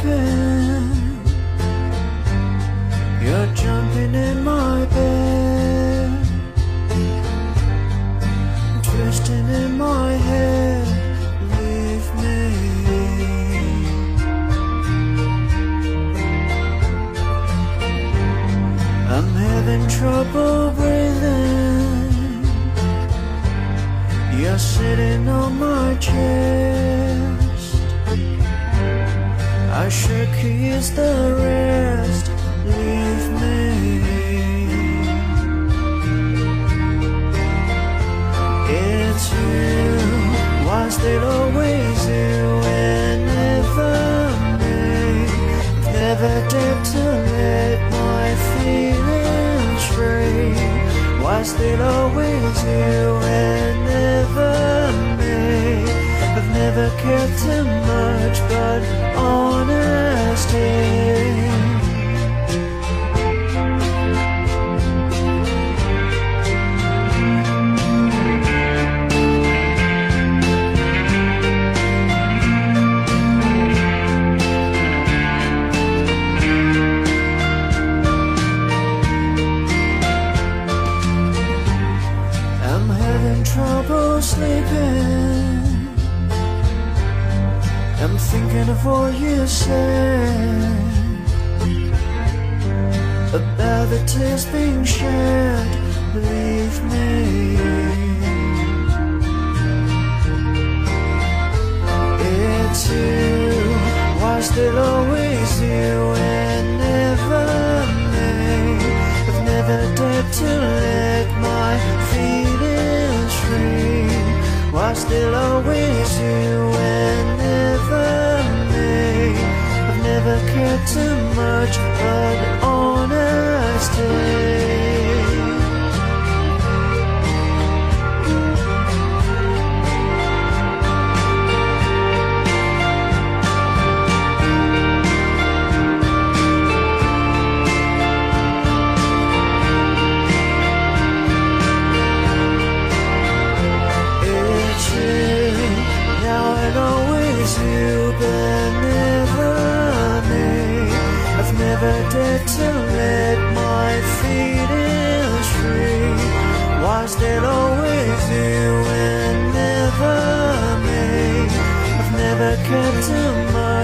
sleeping. You're jumping in my bed, twisting in my head. Leave me. I'm having trouble breathing. You're sitting on my chair. I should kiss the rest. Leave me. It's you. Was it always you and never me? Never dared to let my feelings free. Was it always you and never cared too much, but honesty. Thinking of what you said about the tears being shed. Believe me. It's you. Was it always you and never me? I've never dared to let my feelings free. Was it always you Cared too much, but honesty. never did to let my feet in astray. Was it always you and never me? I've never cared too much.